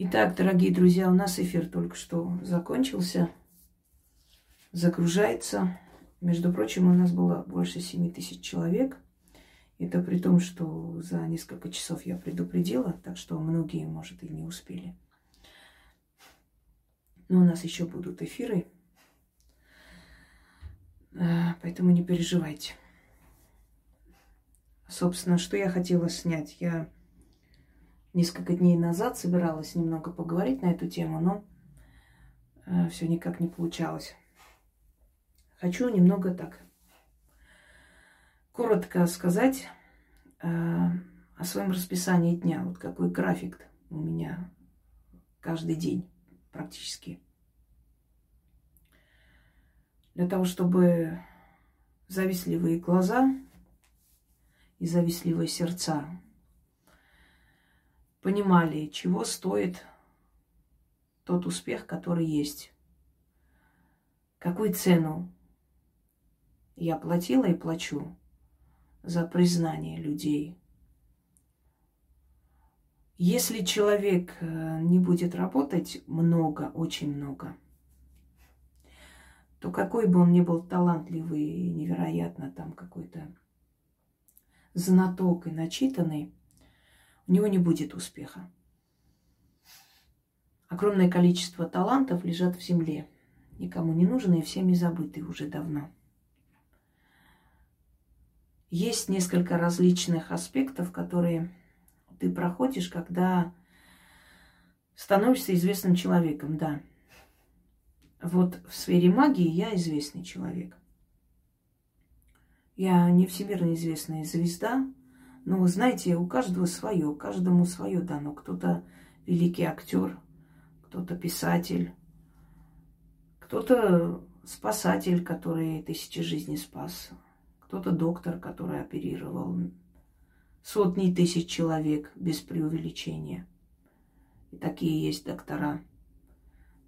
Итак, дорогие друзья, у нас эфир только что закончился. Загружается. Между прочим, у нас было больше 7 тысяч человек. Это при том, что за несколько часов я предупредила, так что многие, может, и не успели. Но у нас еще будут эфиры. А, поэтому не переживайте. Собственно, что я хотела снять? Я несколько дней назад собиралась немного поговорить на эту тему, но э, все никак не получалось. Хочу немного так коротко сказать э, о своем расписании дня. Вот какой график у меня каждый день практически. Для того, чтобы завистливые глаза и завистливые сердца понимали, чего стоит тот успех, который есть. Какую цену я платила и плачу за признание людей. Если человек э, не будет работать много, очень много, то какой бы он ни был талантливый невероятно там какой-то знаток и начитанный, у него не будет успеха. Огромное количество талантов лежат в земле, никому не нужны и всеми забыты уже давно. Есть несколько различных аспектов, которые ты проходишь, когда становишься известным человеком, да. Вот в сфере магии я известный человек. Я не всемирно известная звезда, но вы знаете, у каждого свое, каждому свое дано. Кто-то великий актер, кто-то писатель, кто-то спасатель, который тысячи жизней спас, кто-то доктор, который оперировал сотни тысяч человек без преувеличения. И такие есть доктора,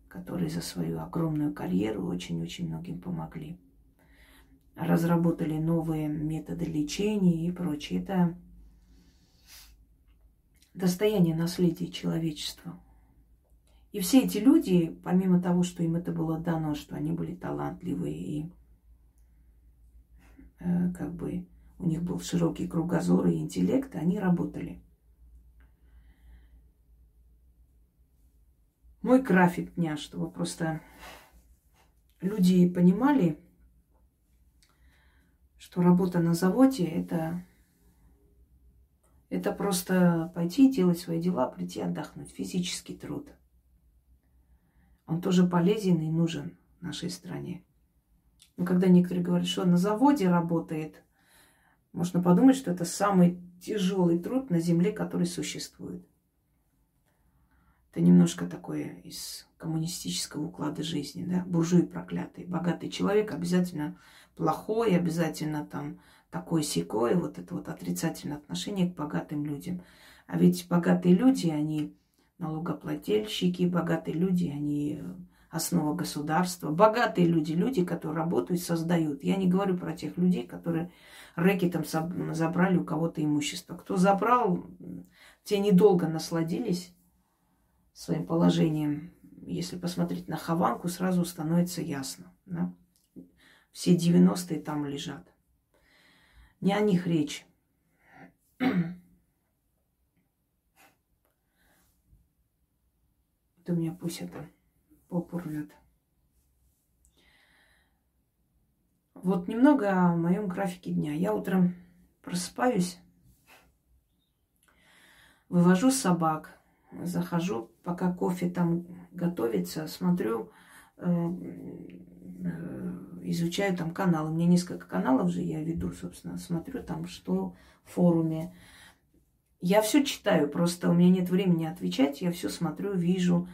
которые за свою огромную карьеру очень-очень многим помогли. Разработали новые методы лечения и прочее. Это достояние наследия человечества. И все эти люди, помимо того, что им это было дано, что они были талантливые и э, как бы у них был широкий кругозор и интеллект, они работали. Мой график дня, чтобы просто люди понимали, что работа на заводе это это просто пойти делать свои дела, прийти отдохнуть. Физический труд. Он тоже полезен и нужен нашей стране. Но когда некоторые говорят, что на заводе работает, можно подумать, что это самый тяжелый труд на земле, который существует. Это немножко такое из коммунистического уклада жизни, да, буржуи проклятый. Богатый человек обязательно плохой, обязательно там такое секое, вот это вот отрицательное отношение к богатым людям. А ведь богатые люди, они налогоплательщики, богатые люди, они э, основа государства. Богатые люди, люди, которые работают, создают. Я не говорю про тех людей, которые рэкетом забрали у кого-то имущество. Кто забрал, те недолго насладились своим положением. Если посмотреть на Хованку, сразу становится ясно. Да? Все 90-е там лежат. Не о них речь. У меня пусть это попу. Вот немного о моем графике дня. Я утром просыпаюсь, вывожу собак, захожу, пока кофе там готовится, смотрю э, э, изучаю там каналы. Меня несколько каналов же я веду, собственно, смотрю там, что в форуме. Я все читаю, просто у меня нет времени отвечать, я все смотрю, вижу.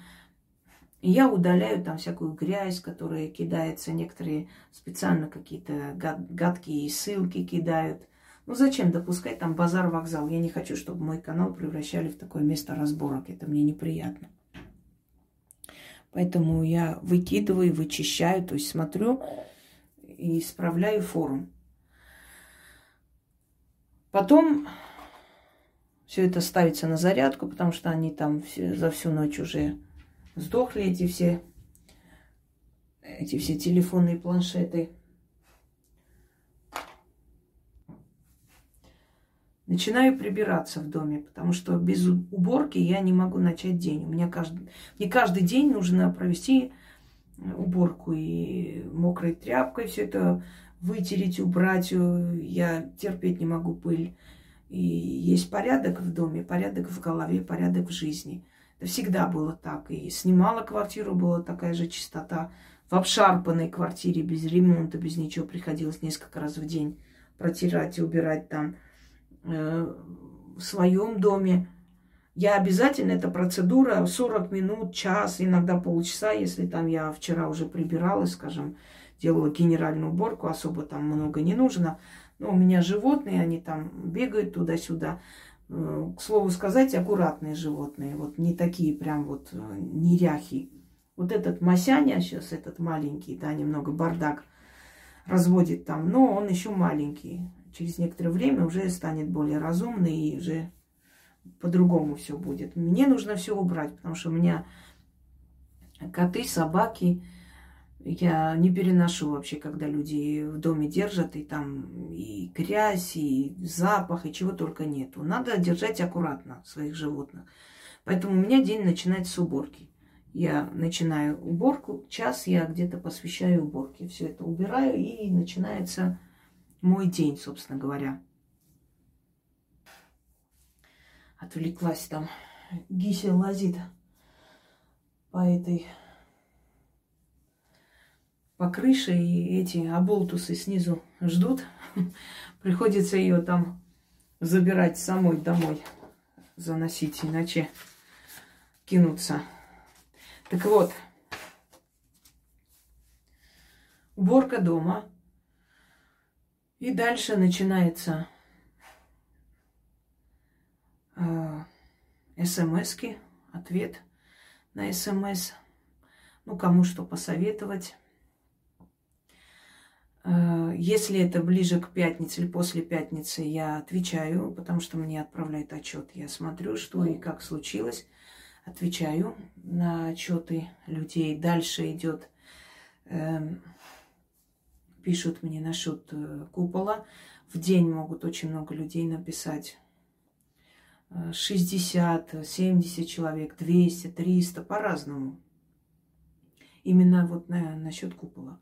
Я удаляю там всякую грязь, которая кидается. Некоторые специально какие-то гад, гадкие ссылки кидают. Ну зачем допускать там базар-вокзал? Я не хочу, чтобы мой канал превращали в такое место разборок. Это мне неприятно. Поэтому я выкидываю, вычищаю, то есть смотрю, и исправляю форум. Потом Все это ставится на зарядку, потому что они там все, за всю ночь уже сдохли, эти все, эти все телефонные планшеты. Начинаю прибираться в доме, потому что без уборки я не могу начать день. У меня каждый, мне каждый день нужно провести уборку и мокрой тряпкой все это вытереть, убрать. Я терпеть не могу пыль. И есть порядок в доме, порядок в голове, порядок в жизни. Это всегда было так. И снимала квартиру, была такая же чистота. В обшарпанной квартире, без ремонта, без ничего, приходилось несколько раз в день протирать и убирать там. Э, в своем доме. Я обязательно, эта процедура 40 минут, час, иногда полчаса, если там я вчера уже прибиралась, скажем, делала генеральную уборку, особо там много не нужно. Но у меня животные, они там бегают туда-сюда. Э, к слову сказать, аккуратные животные, вот не такие прям вот э, неряхи. Вот этот Масяня сейчас, этот маленький, да, немного бардак разводит там, но он еще маленький через некоторое время уже станет более разумный и уже по-другому все будет. Мне нужно все убрать, потому что у меня коты, собаки, я не переношу вообще, когда люди в доме держат, и там и грязь, и запах, и чего только нету. Надо держать аккуратно своих животных. Поэтому у меня день начинается с уборки. Я начинаю уборку, час я где-то посвящаю уборке. Все это убираю, и начинается мой день, собственно говоря. Отвлеклась там. Гися лазит по этой по крыше, и эти оболтусы снизу ждут. Приходится ее там забирать самой домой, заносить, иначе кинуться. Так вот, уборка дома – и дальше начинается э, смс-ки, ответ на смс. Ну, кому что посоветовать. Э, если это ближе к пятнице или после пятницы, я отвечаю, потому что мне отправляют отчет. Я смотрю, что и как случилось. Отвечаю на отчеты людей. Дальше идет э, пишут мне насчет э, купола. В день могут очень много людей написать. 60, 70 человек, 200, 300, по-разному. Именно вот на, насчет купола.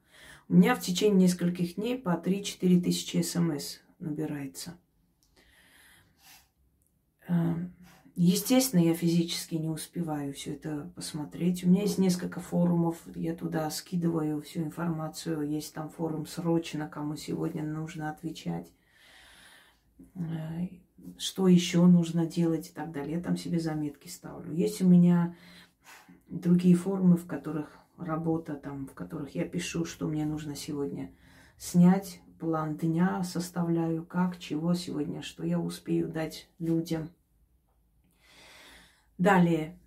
У меня в течение нескольких дней по 3-4 тысячи смс набирается. Эм, Естественно, я физически не успеваю все это посмотреть. У меня есть несколько форумов, я туда скидываю всю информацию. Есть там форум срочно, кому сегодня нужно отвечать. Что еще нужно делать и так далее. Я там себе заметки ставлю. Есть у меня другие форумы, в которых работа, там, в которых я пишу, что мне нужно сегодня снять, план дня составляю, как, чего сегодня, что я успею дать людям – Далее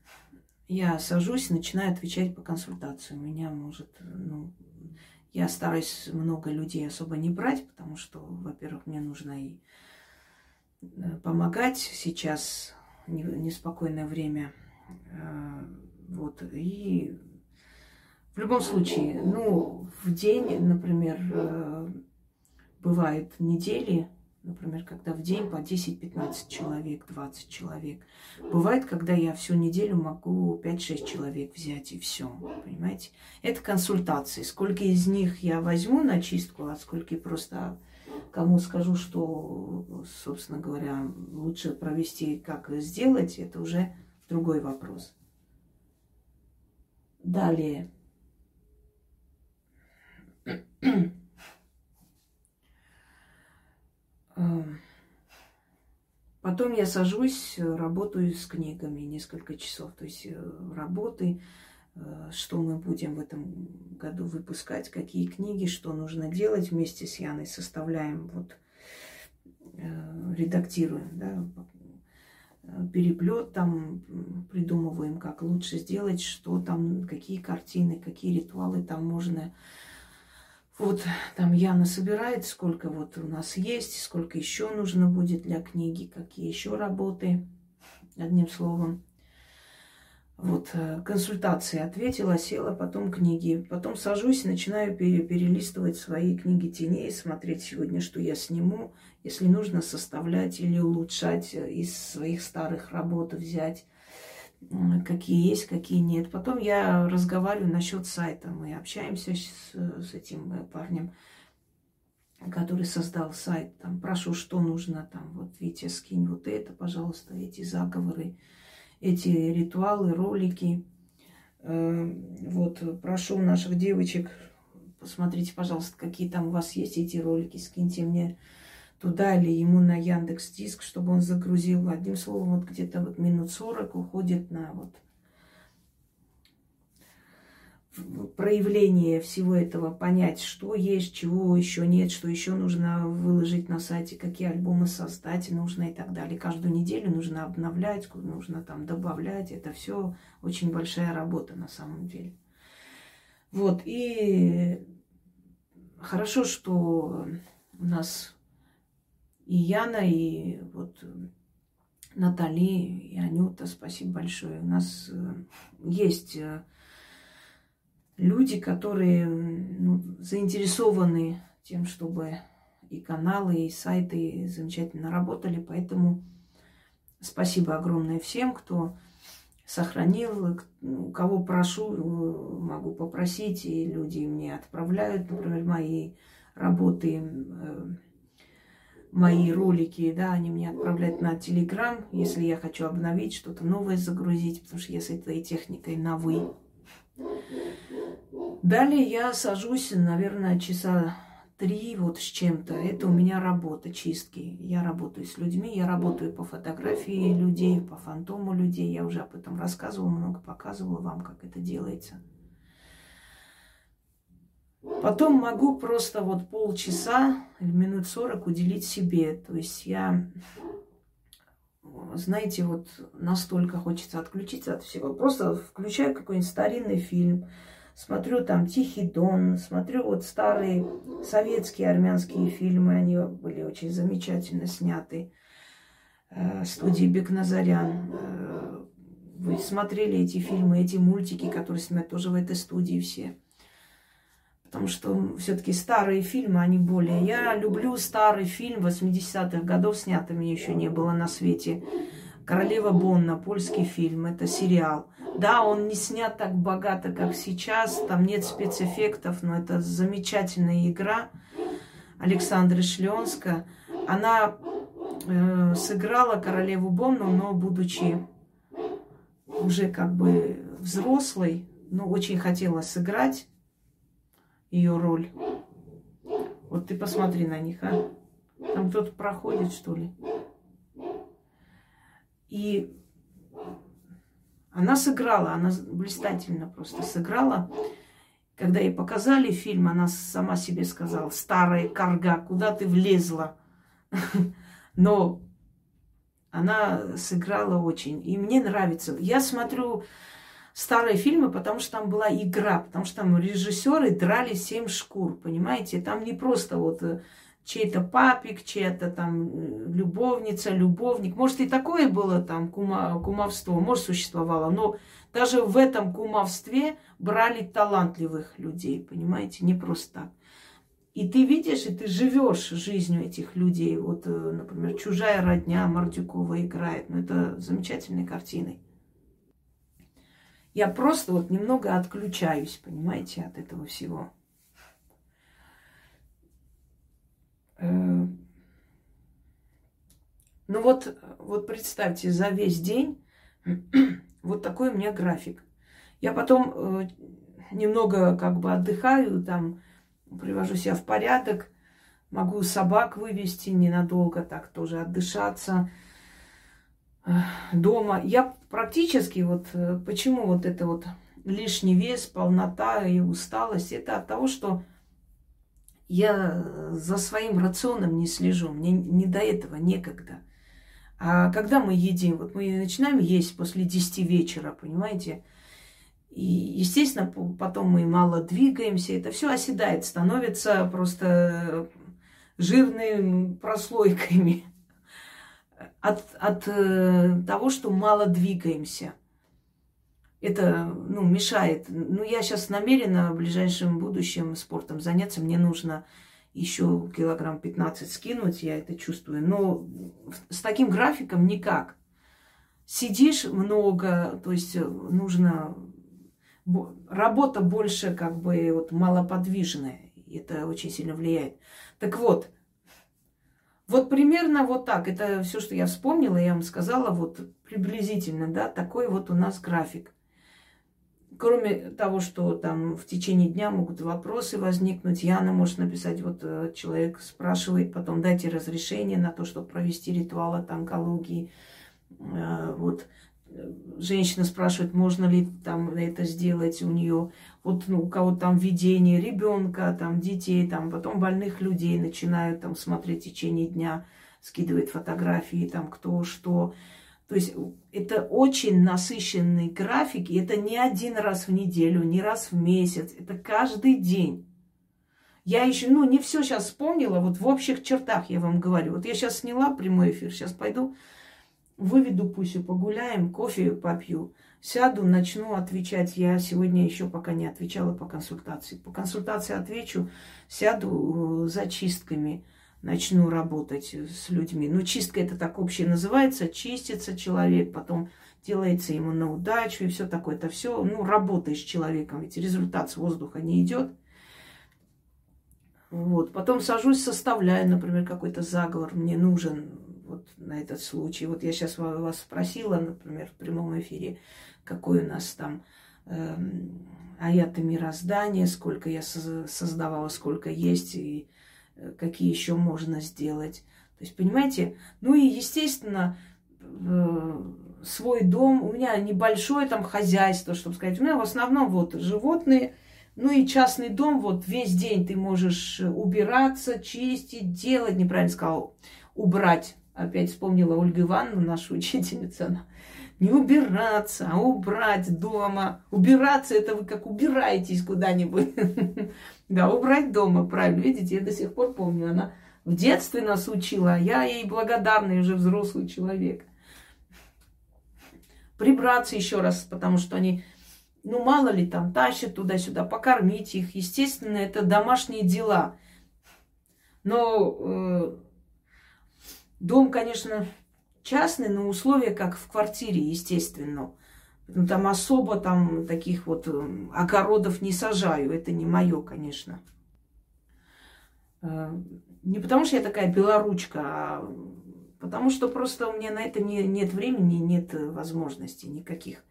я сажусь начинаю отвечать по консультации. У меня может, ну, я стараюсь много людей особо не брать, потому что, во-первых, мне нужно и помогать сейчас неспокойное время. Э, вот, и в любом случае, ну, в день, например, э, бывают недели, Например, когда в день по 10-15 человек, 20 человек. Бывает, когда я всю неделю могу 5-6 человек взять и все. Понимаете? Это консультации. Сколько из них я возьму на чистку, а сколько просто кому скажу, что, собственно говоря, лучше провести, как сделать, это уже другой вопрос. Далее. Эм, потом я сажусь, работаю с книгами несколько часов. То есть э, работы, что мы будем в этом году выпускать, какие книги, что нужно делать вместе с Яной, составляем, вот, э, редактируем, да, переплет там, придумываем, как лучше сделать, что там, какие картины, какие ритуалы там можно Вот там Яна собирает, сколько вот у нас есть, сколько еще нужно будет для книги, какие еще работы. Одним словом, вот э, консультации ответила, села, потом книги. Потом сажусь и начинаю перелистывать свои книги теней, смотреть сегодня, что я сниму. Если нужно составлять или улучшать э, из своих старых работ, взять какие есть, какие нет. Потом я разговариваю насчет сайта. Мы общаемся с, с этим э, парнем, который создал сайт. Там прошу, что нужно. Там вот Витя, скинь вот это, пожалуйста, эти заговоры эти ритуалы, ролики. Э, вот, прошу наших девочек, посмотрите, пожалуйста, какие там у вас есть эти ролики, скиньте мне туда или ему на Яндекс Диск, чтобы он загрузил. Одним словом, вот где-то вот минут 40 уходит на вот проявление всего этого, понять, что есть, чего еще нет, что еще нужно выложить на сайте, какие альбомы создать нужно и так далее. Каждую неделю нужно обновлять, нужно там добавлять. Это все очень большая работа на самом деле. Вот, и хорошо, что у нас и Яна, и вот Натали, и Анюта, спасибо большое. У нас э, есть э, люди, которые ну, заинтересованы тем, чтобы и каналы, и сайты замечательно работали. Поэтому спасибо огромное всем, кто сохранил, у кого прошу, могу попросить, и люди мне отправляют, например, мои работы, э, мои ролики, да, они мне отправляют на Телеграм, если я хочу обновить, что-то новое загрузить, потому что я с этой техникой на «вы». Далее я сажусь, наверное, часа три вот с чем-то. Это у меня работа чистки. Я работаю с людьми, я работаю по фотографии людей, по фантому людей. Я уже об этом рассказывала, много показывала вам, как это делается. Потом могу просто вот полчаса или минут сорок уделить себе. То есть я, знаете, вот настолько хочется отключиться от всего. Просто включаю какой-нибудь старинный фильм, смотрю там «Тихий дон», смотрю вот старые советские армянские фильмы, они были очень замечательно сняты. Э, студии Бекназарян. Э, вы смотрели эти фильмы, эти мультики, которые снимают тоже в этой студии все. Потому что все-таки старые фильмы, они более... Я люблю старый фильм 80-х годов, снятый мне еще не было на свете. «Королева Бонна», польский фильм, это сериал – да, он не снят так богато, как сейчас, там нет спецэффектов, но это замечательная игра Александры Шлёнска. Она э, сыграла королеву Бонну, но будучи уже как бы взрослой, но очень хотела сыграть ее роль. Вот ты посмотри на них, а. Там кто-то проходит, что ли. И она сыграла, она блистательно просто сыграла. Когда ей показали фильм, она сама себе сказала, старая карга, куда ты влезла? Но она сыграла очень. И мне нравится. Я смотрю старые фильмы, потому что там была игра, потому что там режиссеры драли семь шкур, понимаете? Там не просто вот э, чей-то папик, чья-то там э, любовница, любовник. Может, и такое было там кума, кумовство, может, существовало, но даже в этом кумовстве брали талантливых людей, понимаете, не просто так. И ты видишь, и ты живешь жизнью этих людей. Вот, э, например, «Чужая родня» Мордюкова играет. Ну, это замечательные картины. Я просто вот немного отключаюсь, понимаете, от этого всего. Э, ну вот, вот представьте, за весь день вот такой у меня график. Я потом э, немного как бы отдыхаю, там привожу себя в порядок, могу собак вывести ненадолго, так тоже отдышаться э, дома. Я практически вот, почему вот это вот лишний вес, полнота и усталость, это от того, что я за своим рационом не слежу, мне не до этого некогда. А когда мы едим, вот мы начинаем есть после 10 вечера, понимаете, И, естественно, потом мы мало двигаемся, это все оседает, становится просто жирными прослойками от, от э, того, что мало двигаемся. Это ну, мешает. Ну, я сейчас намерена в ближайшем будущем спортом заняться. Мне нужно еще килограмм 15 скинуть, я это чувствую. Но с таким графиком никак. Сидишь много, то есть нужно... Работа больше как бы вот малоподвижная. Это очень сильно влияет. Так вот, вот примерно вот так. Это все, что я вспомнила, я вам сказала, вот приблизительно, да, такой вот у нас график. Кроме того, что там в течение дня могут вопросы возникнуть, Яна может написать, вот э, человек спрашивает, потом дайте разрешение на то, чтобы провести ритуал от онкологии. Э, вот э, женщина спрашивает, можно ли там это сделать у нее, вот ну, у кого там видение ребенка, там детей, там потом больных людей начинают там смотреть в течение дня, скидывать фотографии, там кто что. То есть это очень насыщенный график, и это не один раз в неделю, не раз в месяц, это каждый день. Я еще, ну, не все сейчас вспомнила, вот в общих чертах я вам говорю. Вот я сейчас сняла прямой эфир, сейчас пойду, выведу Пусю, погуляем, кофе попью, сяду, начну отвечать. Я сегодня еще пока не отвечала по консультации. По консультации отвечу, сяду э, за чистками – начну работать с людьми. Ну, чистка это так общее называется, чистится человек, потом делается ему на удачу и все такое. Это все, ну, работаешь с человеком, ведь результат с воздуха не идет. Вот. Потом сажусь, составляю, например, какой-то заговор мне нужен вот на этот случай. Вот я сейчас вас спросила, например, в прямом эфире, какой у нас там э, аяты мироздания, сколько я создавала, сколько есть, и Э, какие еще можно сделать. То есть, понимаете, ну и, естественно, свой дом, у меня небольшое там хозяйство, чтобы сказать, у меня в основном вот животные, ну и частный дом, вот весь день ты можешь убираться, чистить, делать, неправильно сказал, убрать. Опять вспомнила Ольга Ивановна, наша учительница, она не убираться, а убрать дома. Убираться это вы как убираетесь куда-нибудь. Да, убрать дома, правильно. Видите, я до сих пор помню, она в детстве нас учила, а я ей благодарный уже взрослый человек. Прибраться еще раз, потому что они, ну мало ли там, тащат туда-сюда, покормить их. Естественно, это домашние дела. Но э, дом, конечно, частный, но условия как в квартире, естественно. Ну, там особо там таких вот э, огородов не сажаю. Это не мое, конечно. Э, не потому что я такая белоручка, а потому что просто у меня на это не, нет времени, нет возможностей никаких.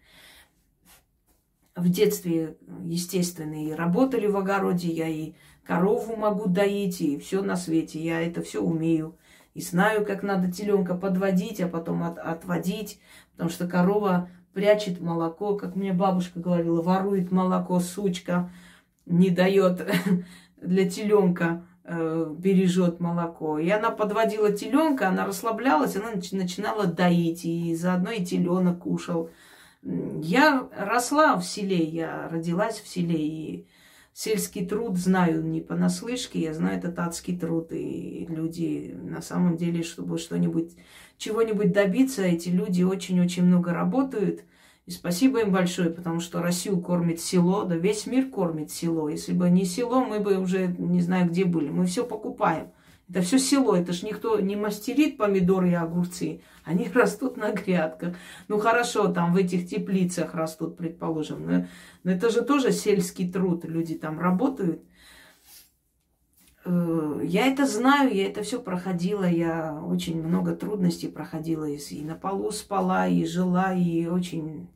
В детстве, естественно, и работали в огороде, я и корову могу доить, и все на свете. Я это все умею. И знаю, как надо теленка подводить, а потом от, отводить, потому что корова прячет молоко, как мне бабушка говорила, ворует молоко, сучка, не дает для теленка, э, бережет молоко. И она подводила теленка, она расслаблялась, она начинала доить, и заодно и теленок кушал. Я росла в селе, я родилась в селе, и сельский труд знаю не понаслышке, я знаю этот адский труд, и люди на самом деле, чтобы что-нибудь чего-нибудь добиться, эти люди очень-очень много работают. И спасибо им большое, потому что Россию кормит село, да весь мир кормит село. Если бы не село, мы бы уже не знаю где были. Мы все покупаем. Это все село, это ж никто не мастерит помидоры и огурцы. Они растут на грядках. Ну хорошо, там в этих теплицах растут, предположим. Но, но это же тоже сельский труд. Люди там работают. Э, я это знаю, я это все проходила, я очень много трудностей проходила, и на полу спала, и жила, и очень,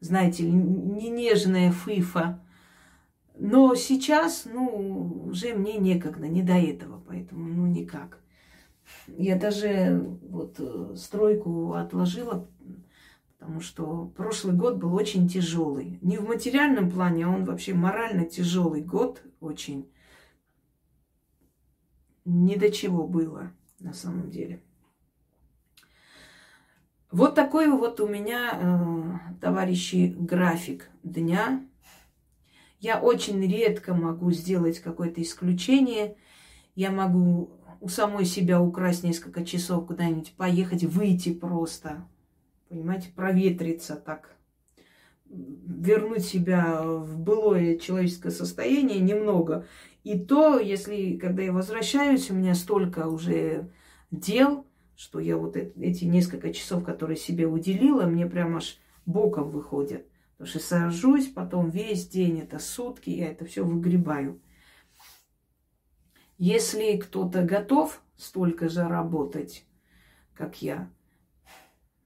знаете, не нежная фифа. Но сейчас, ну, уже мне некогда, не до этого, поэтому, ну, никак. Я даже вот э, стройку отложила, потому что прошлый год был очень тяжелый. Не в материальном плане, а он вообще морально тяжелый год очень ни до чего было на самом деле. Вот такой вот у меня, э, товарищи, график дня. Я очень редко могу сделать какое-то исключение. Я могу у самой себя украсть несколько часов куда-нибудь, поехать, выйти просто. Понимаете, проветриться так. Вернуть себя в былое человеческое состояние немного. И то, если, когда я возвращаюсь, у меня столько уже дел, что я вот эти несколько часов, которые себе уделила, мне прям аж боком выходят. Потому что сажусь, потом весь день, это сутки, я это все выгребаю. Если кто-то готов столько же работать, как я,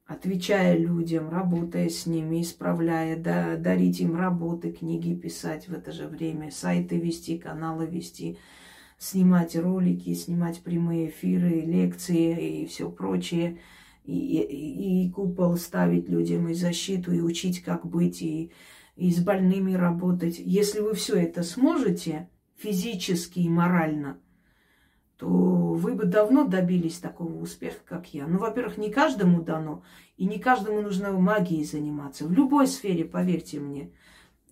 отвечая людям, работая с ними, исправляя, да, дарить им работы, книги писать в это же время, сайты вести, каналы вести, снимать ролики, снимать прямые эфиры, лекции и все прочее, и, и, купол ставить людям, и защиту, и учить, как быть, и, и с больными работать. Если вы все это сможете физически и морально, то вы бы давно добились такого успеха, как я. Ну, во-первых, не каждому дано, и не каждому нужно магией заниматься. В любой сфере, поверьте мне,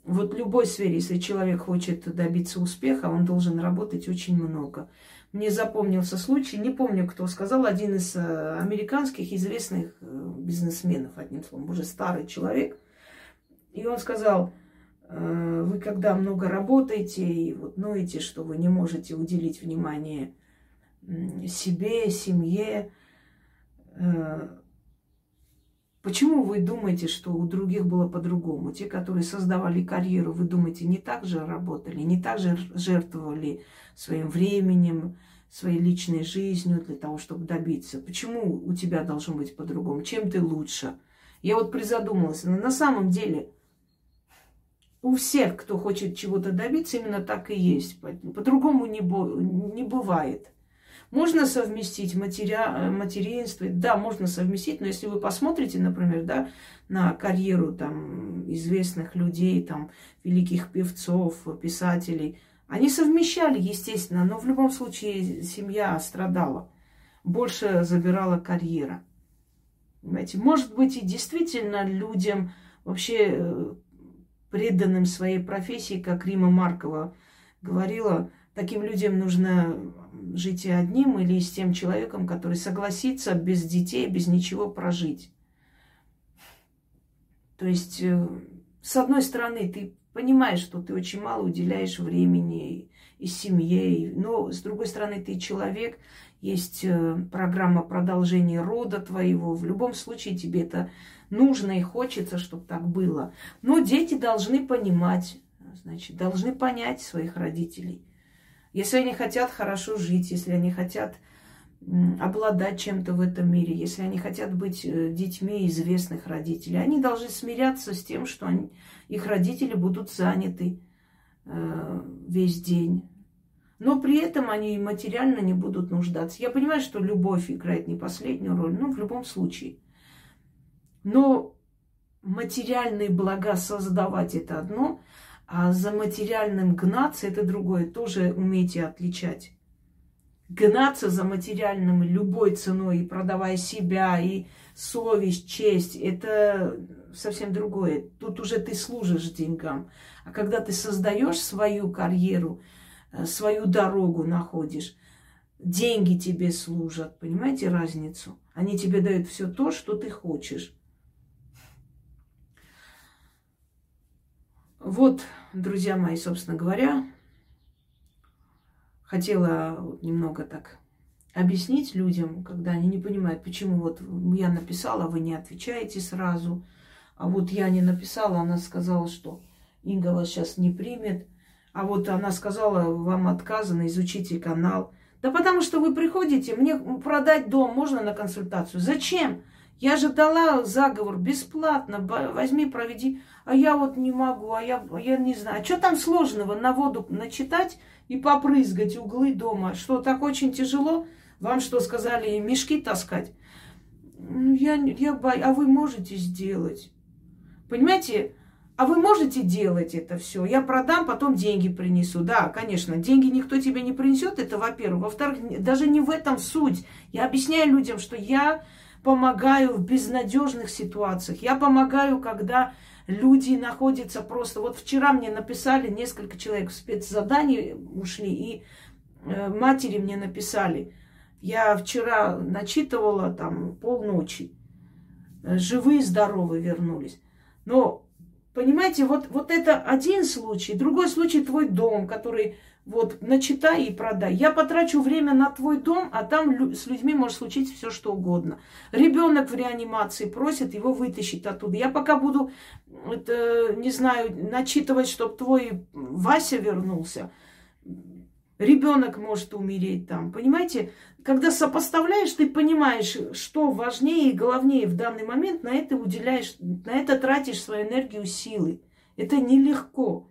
вот в любой сфере, если человек хочет добиться успеха, он должен работать очень много. Мне запомнился случай, не помню, кто сказал, один из э, американских известных э, бизнесменов, одним словом, уже старый человек. И он сказал, «Э, вы когда много работаете и вот ноете, что вы не можете уделить внимание себе, семье, Почему вы думаете, что у других было по-другому? Те, которые создавали карьеру, вы думаете, не так же работали, не так же жертвовали своим временем, своей личной жизнью для того, чтобы добиться? Почему у тебя должно быть по-другому? Чем ты лучше? Я вот призадумалась, но на самом деле у всех, кто хочет чего-то добиться, именно так и есть. По-другому не, не бывает. Можно совместить матеря... Э, материнство, да, можно совместить, но если вы посмотрите, например, да, на карьеру там известных людей, там великих певцов, писателей, они совмещали, естественно, но в любом случае семья страдала. Больше забирала карьера. Понимаете? Может быть, и действительно людям вообще э, преданным своей профессии, как Рима Маркова говорила, таким людям нужно жить и одним или с тем человеком, который согласится без детей, без ничего прожить. То есть, э, с одной стороны, ты понимаешь, что ты очень мало уделяешь времени и семье, но с другой стороны, ты человек, есть э, программа продолжения рода твоего. В любом случае тебе это нужно и хочется, чтобы так было. Но дети должны понимать, значит, должны понять своих родителей. Если они хотят хорошо жить, если они хотят обладать чем-то в этом мире, если они хотят быть э, детьми известных родителей, они должны смиряться с тем, что они, их родители будут заняты э, весь день. Но при этом они материально не будут нуждаться. Я понимаю, что любовь играет не последнюю роль, но в любом случае. Но материальные блага создавать это одно, а за материальным гнаться это другое. Тоже умейте отличать. Гнаться за материальным любой ценой, и продавая себя, и совесть, честь, это совсем другое. Тут уже ты служишь деньгам. А когда ты создаешь свою карьеру, э, свою дорогу находишь, деньги тебе служат. Понимаете разницу? Они тебе дают все то, что ты хочешь. Вот, друзья мои, собственно говоря, хотела немного так объяснить людям, когда они не понимают, почему вот я написала, вы не отвечаете сразу, а вот я не написала, она сказала, что Инга вас сейчас не примет, а вот она сказала, вам отказано, изучите канал. Да потому что вы приходите, мне продать дом можно на консультацию. Зачем? Я же дала заговор бесплатно, возьми, проведи. А я вот не могу, а я, я не знаю. А что там сложного на воду начитать и попрызгать углы дома? Что, так очень тяжело? Вам что, сказали, мешки таскать? Ну, я, я боюсь. А вы можете сделать? Понимаете? А вы можете делать это все? Я продам, потом деньги принесу. Да, конечно, деньги никто тебе не принесет, это во-первых. Во-вторых, даже не в этом суть. Я объясняю людям, что я помогаю в безнадежных ситуациях. Я помогаю, когда Люди находятся просто... Вот вчера мне написали несколько человек в спецзадании ушли, и э, матери мне написали. Я вчера начитывала там полночи. Живые, здоровые вернулись. Но, понимаете, вот, вот это один случай. Другой случай твой дом, который вот начитай и продай. Я потрачу время на твой дом, а там с людьми может случиться все что угодно. Ребенок в реанимации просит его вытащить оттуда. Я пока буду, это, не знаю, начитывать, чтобы твой Вася вернулся. Ребенок может умереть там. Понимаете, когда сопоставляешь, ты понимаешь, что важнее и главнее в данный момент, на это уделяешь, на это тратишь свою энергию, силы. Это нелегко.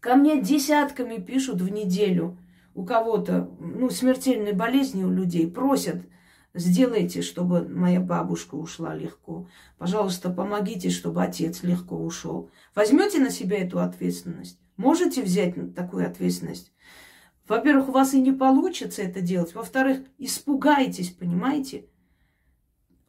Ко мне десятками пишут в неделю у кого-то, ну, смертельной болезни у людей, просят, сделайте, чтобы моя бабушка ушла легко. Пожалуйста, помогите, чтобы отец легко ушел. Возьмете на себя эту ответственность? Можете взять такую ответственность? Во-первых, у вас и не получится это делать. Во-вторых, испугаетесь, понимаете?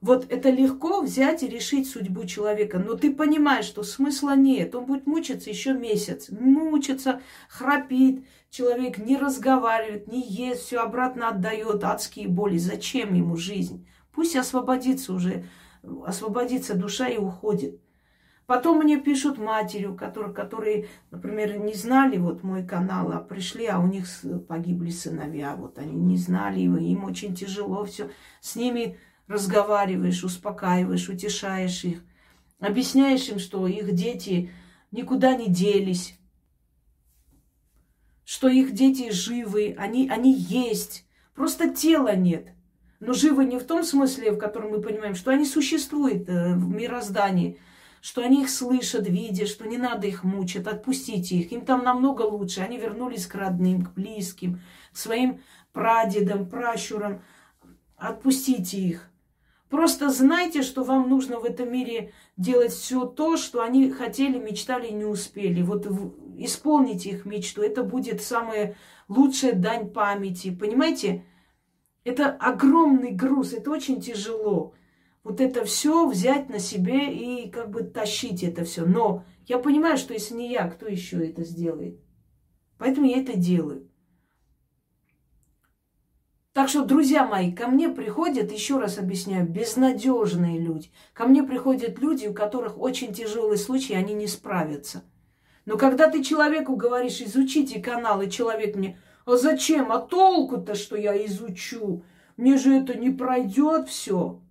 Вот это легко взять и решить судьбу человека, но ты понимаешь, что смысла нет. Он будет мучиться еще месяц. Мучиться, храпит, человек не разговаривает, не ест, все обратно отдает, адские боли. Зачем ему жизнь? Пусть освободится уже, освободится душа и уходит. Потом мне пишут матерью, которые, которые, например, не знали вот мой канал, а пришли, а у них погибли сыновья. Вот они не знали его, им очень тяжело все. С ними разговариваешь, успокаиваешь, утешаешь их, объясняешь им, что их дети никуда не делись, что их дети живы, они, они есть, просто тела нет. Но живы не в том смысле, в котором мы понимаем, что они существуют э, в мироздании, что они их слышат, видят, что не надо их мучить, отпустите их. Им там намного лучше. Они вернулись к родным, к близким, к своим прадедам, пращурам. Отпустите их. Просто знайте, что вам нужно в этом мире делать все то, что они хотели, мечтали и не успели. Вот исполните их мечту. Это будет самая лучшая дань памяти. Понимаете? Это огромный груз, это очень тяжело. Вот это все взять на себе и как бы тащить это все. Но я понимаю, что если не я, кто еще это сделает? Поэтому я это делаю. Так что, друзья мои, ко мне приходят, еще раз объясняю, безнадежные люди. Ко мне приходят люди, у которых очень тяжелый случай, они не справятся. Но когда ты человеку говоришь, изучите канал, и человек мне, а зачем, а толку-то, что я изучу? Мне же это не пройдет все.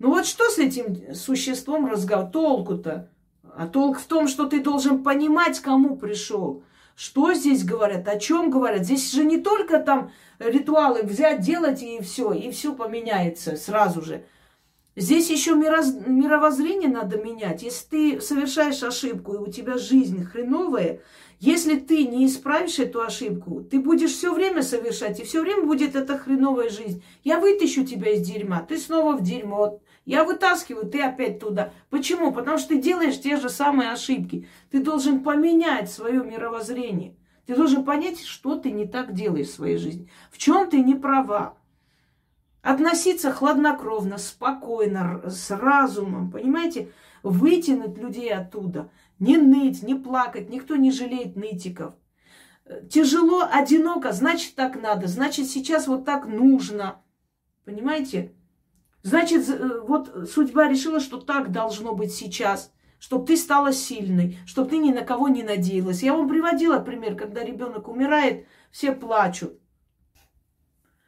Ну вот что с этим существом разговор? Толку-то? А толк в том, что ты должен понимать, кому пришел. Что здесь говорят, о чем говорят? Здесь же не только там ритуалы взять, делать и все, и все поменяется сразу же. Здесь еще мироз... мировоззрение надо менять. Если ты совершаешь ошибку, и у тебя жизнь хреновая, если ты не исправишь эту ошибку, ты будешь все время совершать, и все время будет эта хреновая жизнь. Я вытащу тебя из дерьма, ты снова в дерьмо. Я вытаскиваю, ты опять туда. Почему? Потому что ты делаешь те же самые ошибки. Ты должен поменять свое мировоззрение. Ты должен понять, что ты не так делаешь в своей жизни. В чем ты не права. Относиться хладнокровно, спокойно, с разумом, понимаете? Вытянуть людей оттуда. Не ныть, не плакать. Никто не жалеет нытиков. Тяжело, одиноко, значит так надо. Значит сейчас вот так нужно. Понимаете? Значит, э, вот судьба решила, что так должно быть сейчас, чтобы ты стала сильной, чтобы ты ни на кого не надеялась. Я вам приводила пример, когда ребенок умирает, все плачут.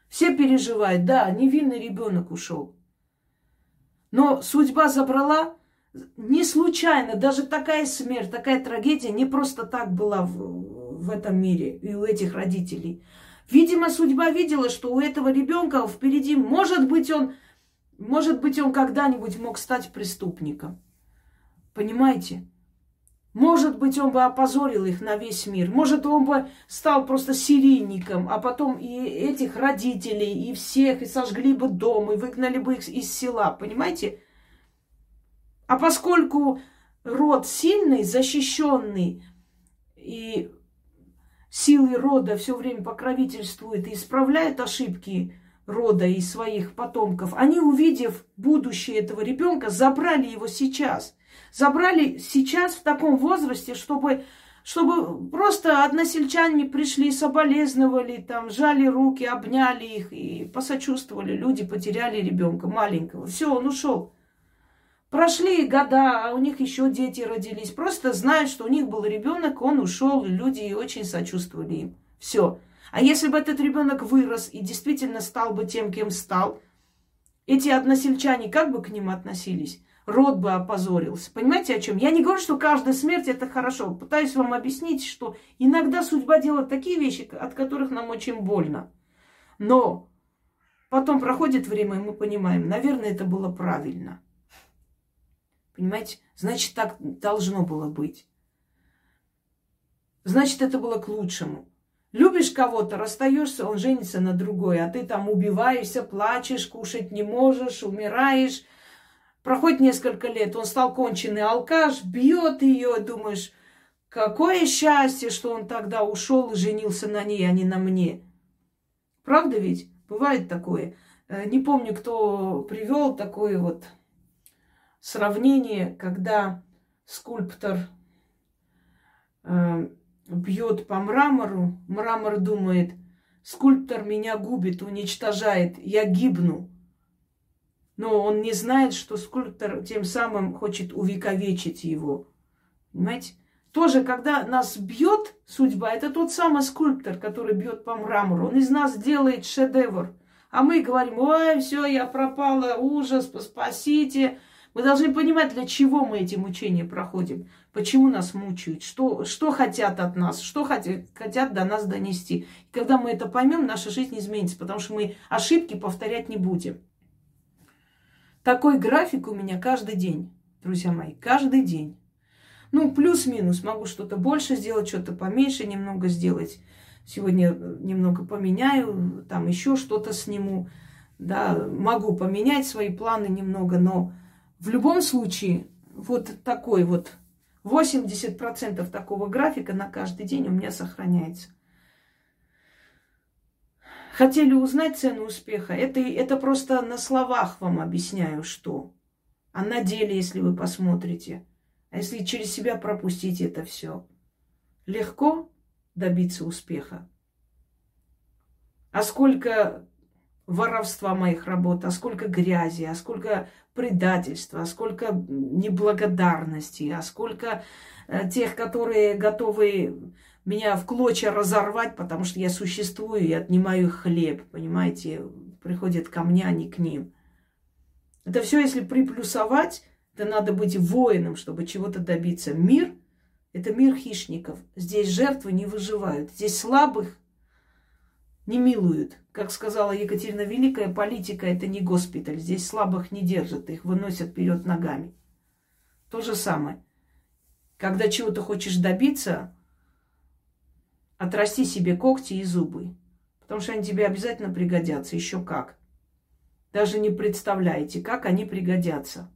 Все переживают, да, невинный ребенок ушел. Но судьба забрала не случайно, даже такая смерть, такая трагедия не просто так была в, в этом мире и у этих родителей. Видимо, судьба видела, что у этого ребенка впереди, может быть, он может быть, он когда-нибудь мог стать преступником. Понимаете? Может быть, он бы опозорил их на весь мир. Может, он бы стал просто серийником, а потом и этих родителей, и всех, и сожгли бы дом, и выгнали бы их из села. Понимаете? А поскольку род сильный, защищенный, и силы рода все время покровительствует и исправляет ошибки рода и своих потомков, они, увидев будущее этого ребенка, забрали его сейчас. Забрали сейчас в таком возрасте, чтобы, чтобы просто односельчане пришли, соболезновали, там, жали руки, обняли их и посочувствовали. Люди потеряли ребенка маленького. Все, он ушел. Прошли года, а у них еще дети родились. Просто знают, что у них был ребенок, он ушел, и люди очень сочувствовали им. Все. А если бы этот ребенок вырос и действительно стал бы тем, кем стал, эти односельчане как бы к ним относились? Род бы опозорился. Понимаете, о чем? Я не говорю, что каждая смерть это хорошо. Пытаюсь вам объяснить, что иногда судьба делает такие вещи, от которых нам очень больно. Но потом проходит время, и мы понимаем, наверное, это было правильно. Понимаете? Значит, так должно было быть. Значит, это было к лучшему. Любишь кого-то, расстаешься, он женится на другой, а ты там убиваешься, плачешь, кушать не можешь, умираешь. Проходит несколько лет, он стал конченый алкаш, бьет ее, думаешь, какое счастье, что он тогда ушел и женился на ней, а не на мне. Правда ведь? Бывает такое. Э, не помню, кто привел такое вот сравнение, когда скульптор э, бьет по мрамору, мрамор думает, скульптор меня губит, уничтожает, я гибну. Но он не знает, что скульптор тем самым хочет увековечить его. Понимаете? Тоже, когда нас бьет судьба, это тот самый скульптор, который бьет по мрамору. Он из нас делает шедевр. А мы говорим, ой, все, я пропала, ужас, спасите. Мы должны понимать, для чего мы эти мучения проходим, почему нас мучают, что, что хотят от нас, что хотят, хотят до нас донести. И когда мы это поймем, наша жизнь изменится, потому что мы ошибки повторять не будем. Такой график у меня каждый день, друзья мои, каждый день. Ну, плюс-минус, могу что-то больше сделать, что-то поменьше немного сделать. Сегодня немного поменяю, там еще что-то сниму. Да, могу поменять свои планы немного, но в любом случае, вот такой вот 80% такого графика на каждый день у меня сохраняется. Хотели узнать цену успеха? Это, это просто на словах вам объясняю, что. А на деле, если вы посмотрите, а если через себя пропустить это все, легко добиться успеха. А сколько воровства моих работ, а сколько грязи, а сколько предательства, а сколько неблагодарности, а сколько э, тех, которые готовы меня в клочья разорвать, потому что я существую и отнимаю хлеб, понимаете, приходят ко мне, а не к ним. Это все, если приплюсовать, то надо быть воином, чтобы чего-то добиться. Мир – это мир хищников. Здесь жертвы не выживают. Здесь слабых не милуют. Как сказала Екатерина Великая, политика это не госпиталь. Здесь слабых не держат, их выносят вперед ногами. То же самое. Когда чего-то хочешь добиться, отрасти себе когти и зубы. Потому что они тебе обязательно пригодятся. Еще как. Даже не представляете, как они пригодятся.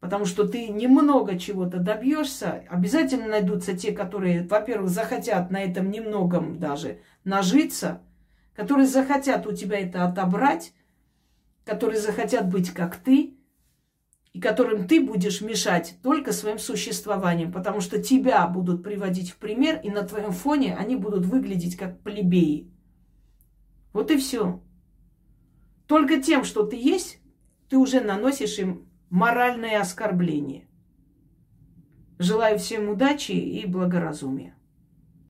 Потому что ты немного чего-то добьешься, обязательно найдутся те, которые, во-первых, захотят на этом немногом даже нажиться – которые захотят у тебя это отобрать, которые захотят быть как ты, и которым ты будешь мешать только своим существованием, потому что тебя будут приводить в пример, и на твоем фоне они будут выглядеть как плебеи. Вот и все. Только тем, что ты есть, ты уже наносишь им моральное оскорбление. Желаю всем удачи и благоразумия.